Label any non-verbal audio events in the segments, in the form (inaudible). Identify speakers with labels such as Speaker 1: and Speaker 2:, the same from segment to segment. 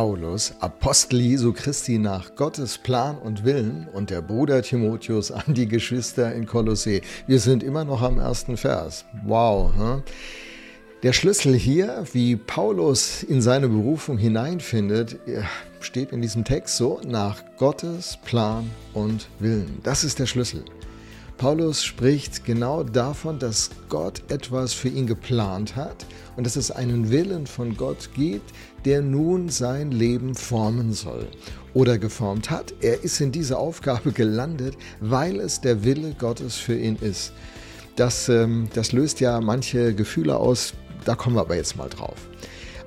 Speaker 1: Paulus, Apostel Jesu Christi nach Gottes Plan und Willen und der Bruder Timotheus an die Geschwister in Kolossee. Wir sind immer noch am ersten Vers. Wow. Hm? Der Schlüssel hier, wie Paulus in seine Berufung hineinfindet, steht in diesem Text so, nach Gottes Plan und Willen. Das ist der Schlüssel. Paulus spricht genau davon, dass Gott etwas für ihn geplant hat und dass es einen Willen von Gott gibt, der nun sein Leben formen soll oder geformt hat. Er ist in diese Aufgabe (laughs) gelandet, weil es der Wille Gottes für ihn ist. Das, ähm, das löst ja manche Gefühle aus, da kommen wir aber jetzt mal drauf.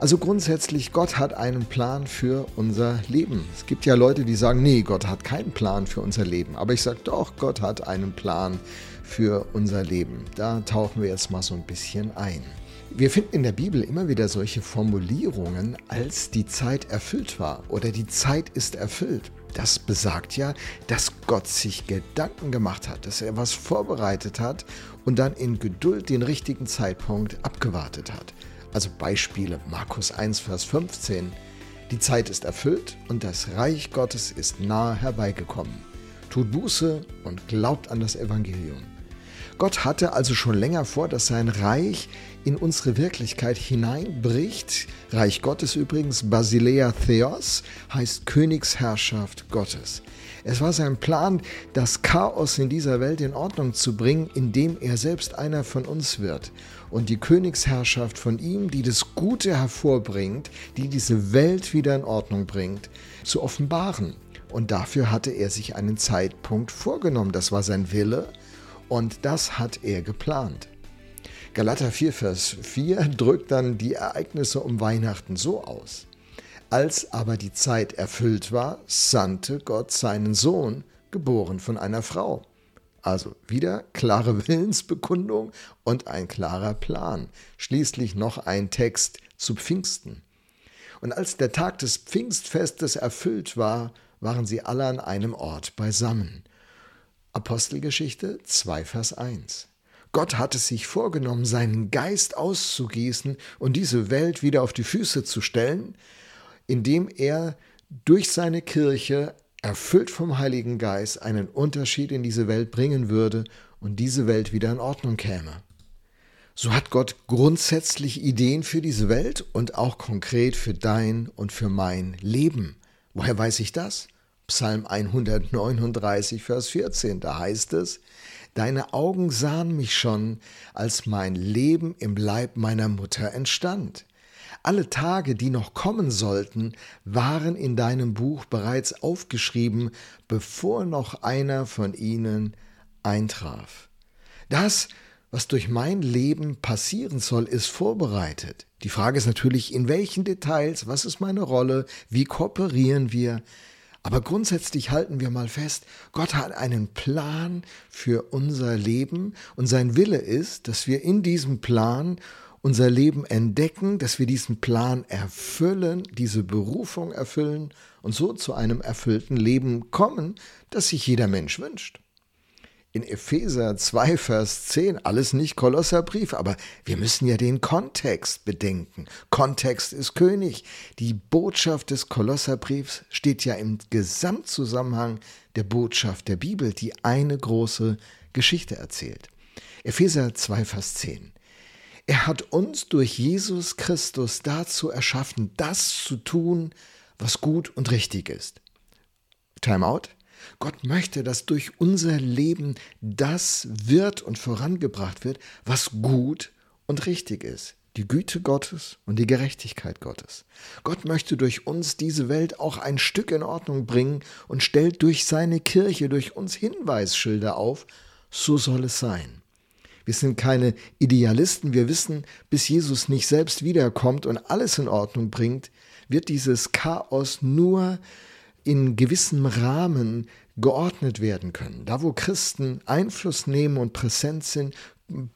Speaker 1: Also grundsätzlich, Gott hat einen Plan für unser Leben. Es gibt ja Leute, die sagen, nee, Gott hat keinen Plan für unser Leben. Aber ich sage doch, Gott hat einen Plan für unser Leben. Da tauchen wir jetzt mal so ein bisschen ein. Wir finden in der Bibel immer wieder solche Formulierungen, als die Zeit erfüllt war oder die Zeit ist erfüllt. Das besagt ja, dass Gott sich Gedanken gemacht hat, dass er was vorbereitet hat und dann in Geduld den richtigen Zeitpunkt abgewartet hat. Also Beispiele Markus 1, Vers 15. Die Zeit ist erfüllt und das Reich Gottes ist nahe herbeigekommen. Tut Buße und glaubt an das Evangelium. Gott hatte also schon länger vor, dass sein Reich in unsere Wirklichkeit hineinbricht. Reich Gottes übrigens, Basilea Theos, heißt Königsherrschaft Gottes. Es war sein Plan, das Chaos in dieser Welt in Ordnung zu bringen, indem er selbst einer von uns wird und die Königsherrschaft von ihm, die das Gute hervorbringt, die diese Welt wieder in Ordnung bringt, zu offenbaren. Und dafür hatte er sich einen Zeitpunkt vorgenommen. Das war sein Wille und das hat er geplant. Galater 4, Vers 4 drückt dann die Ereignisse um Weihnachten so aus. Als aber die Zeit erfüllt war, sandte Gott seinen Sohn, geboren von einer Frau. Also wieder klare (laughs) Willensbekundung und ein klarer Plan. Schließlich noch ein Text zu Pfingsten. Und als der Tag des Pfingstfestes erfüllt war, waren sie alle an einem Ort beisammen. Apostelgeschichte 2, Vers 1. Gott hatte sich vorgenommen, seinen Geist auszugießen und diese Welt wieder auf die Füße zu stellen, indem er durch seine Kirche, erfüllt vom Heiligen Geist, einen Unterschied in diese Welt bringen würde und diese Welt wieder in Ordnung käme. So hat Gott grundsätzlich Ideen für diese Welt und auch konkret für dein und für mein Leben. Woher weiß ich das? Psalm 139, Vers 14, da heißt es, Deine Augen sahen mich schon, als mein Leben im Leib meiner Mutter entstand. Alle Tage, die noch kommen sollten, waren in deinem Buch bereits aufgeschrieben, bevor noch einer von ihnen eintraf. Das, was durch mein Leben passieren soll, ist vorbereitet. Die Frage ist natürlich, in welchen Details, was ist meine Rolle, wie kooperieren wir, aber grundsätzlich halten wir mal fest, Gott hat einen Plan für unser Leben und sein Wille ist, dass wir in diesem Plan unser Leben entdecken, dass wir diesen Plan erfüllen, diese Berufung erfüllen und so zu einem erfüllten Leben kommen, das sich jeder Mensch wünscht. In Epheser 2, Vers 10, alles nicht Kolosserbrief, aber wir müssen ja den Kontext bedenken. Kontext ist König. Die Botschaft des Kolosserbriefs steht ja im Gesamtzusammenhang der Botschaft der Bibel, die eine große Geschichte erzählt. Epheser 2, Vers 10. Er hat uns durch Jesus Christus dazu erschaffen, das zu tun, was gut und richtig ist. Time out. Gott möchte, dass durch unser Leben das wird und vorangebracht wird, was gut und richtig ist. Die Güte Gottes und die Gerechtigkeit Gottes. Gott möchte durch uns diese Welt auch ein Stück in Ordnung bringen und stellt durch seine Kirche, durch uns Hinweisschilder auf, so soll es sein. Wir sind keine Idealisten. Wir wissen, bis Jesus nicht selbst wiederkommt und alles in Ordnung bringt, wird dieses Chaos nur in gewissem Rahmen geordnet werden können. Da, wo Christen Einfluss nehmen und präsent sind,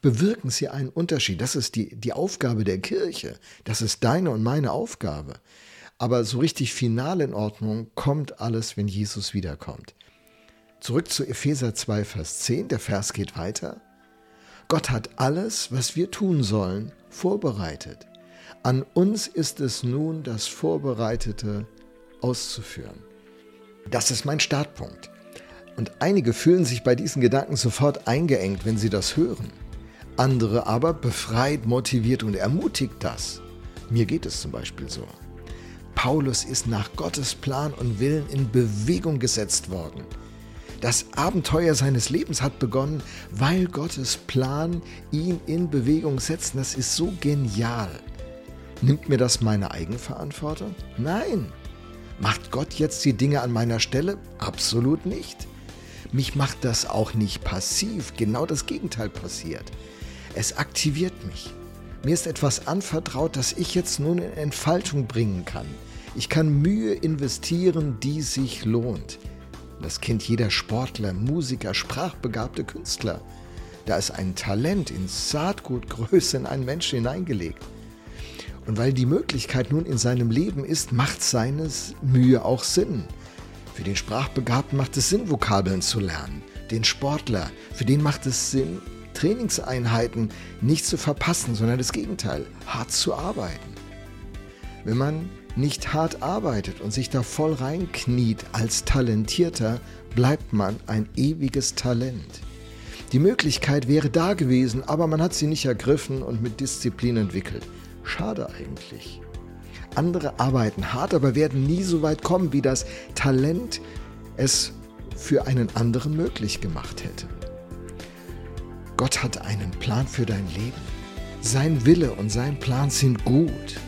Speaker 1: bewirken sie einen Unterschied. Das ist die, die Aufgabe der Kirche. Das ist deine und meine Aufgabe. Aber so richtig final in Ordnung kommt alles, wenn Jesus wiederkommt. Zurück zu Epheser 2, Vers 10. Der Vers geht weiter. Gott hat alles, was wir tun sollen, vorbereitet. An uns ist es nun, das Vorbereitete auszuführen. Das ist mein Startpunkt. Und einige fühlen sich bei diesen Gedanken sofort eingeengt, wenn sie das hören. Andere aber befreit, motiviert und ermutigt das. Mir geht es zum Beispiel so. Paulus ist nach Gottes Plan und Willen in Bewegung gesetzt worden. Das Abenteuer seines Lebens hat begonnen, weil Gottes Plan ihn in Bewegung setzt. Das ist so genial. Nimmt mir das meine Eigenverantwortung? Nein. Macht Gott jetzt die Dinge an meiner Stelle? Absolut nicht. Mich macht das auch nicht passiv. Genau das Gegenteil passiert. Es aktiviert mich. Mir ist etwas anvertraut, das ich jetzt nun in Entfaltung bringen kann. Ich kann Mühe investieren, die sich lohnt. Das kennt jeder Sportler, Musiker, sprachbegabte Künstler. Da ist ein Talent in Saatgutgröße in einen Menschen hineingelegt. Und weil die Möglichkeit nun in seinem Leben ist, macht seine Mühe auch Sinn. Für den Sprachbegabten macht es Sinn, Vokabeln zu lernen. Den Sportler, für den macht es Sinn, Trainingseinheiten nicht zu verpassen, sondern das Gegenteil, hart zu arbeiten. Wenn man nicht hart arbeitet und sich da voll reinkniet als Talentierter, bleibt man ein ewiges Talent. Die Möglichkeit wäre da gewesen, aber man hat sie nicht ergriffen und mit Disziplin entwickelt. Schade eigentlich. Andere arbeiten hart, aber werden nie so weit kommen, wie das Talent es für einen anderen möglich gemacht hätte. Gott hat einen Plan für dein Leben. Sein Wille und sein Plan sind gut.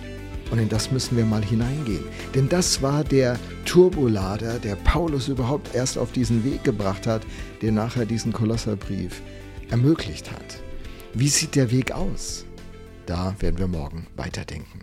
Speaker 1: Und in das müssen wir mal hineingehen. Denn das war der Turbolader, der Paulus überhaupt erst auf diesen Weg gebracht hat, der nachher diesen Kolosserbrief ermöglicht hat. Wie sieht der Weg aus? Da werden wir morgen weiterdenken.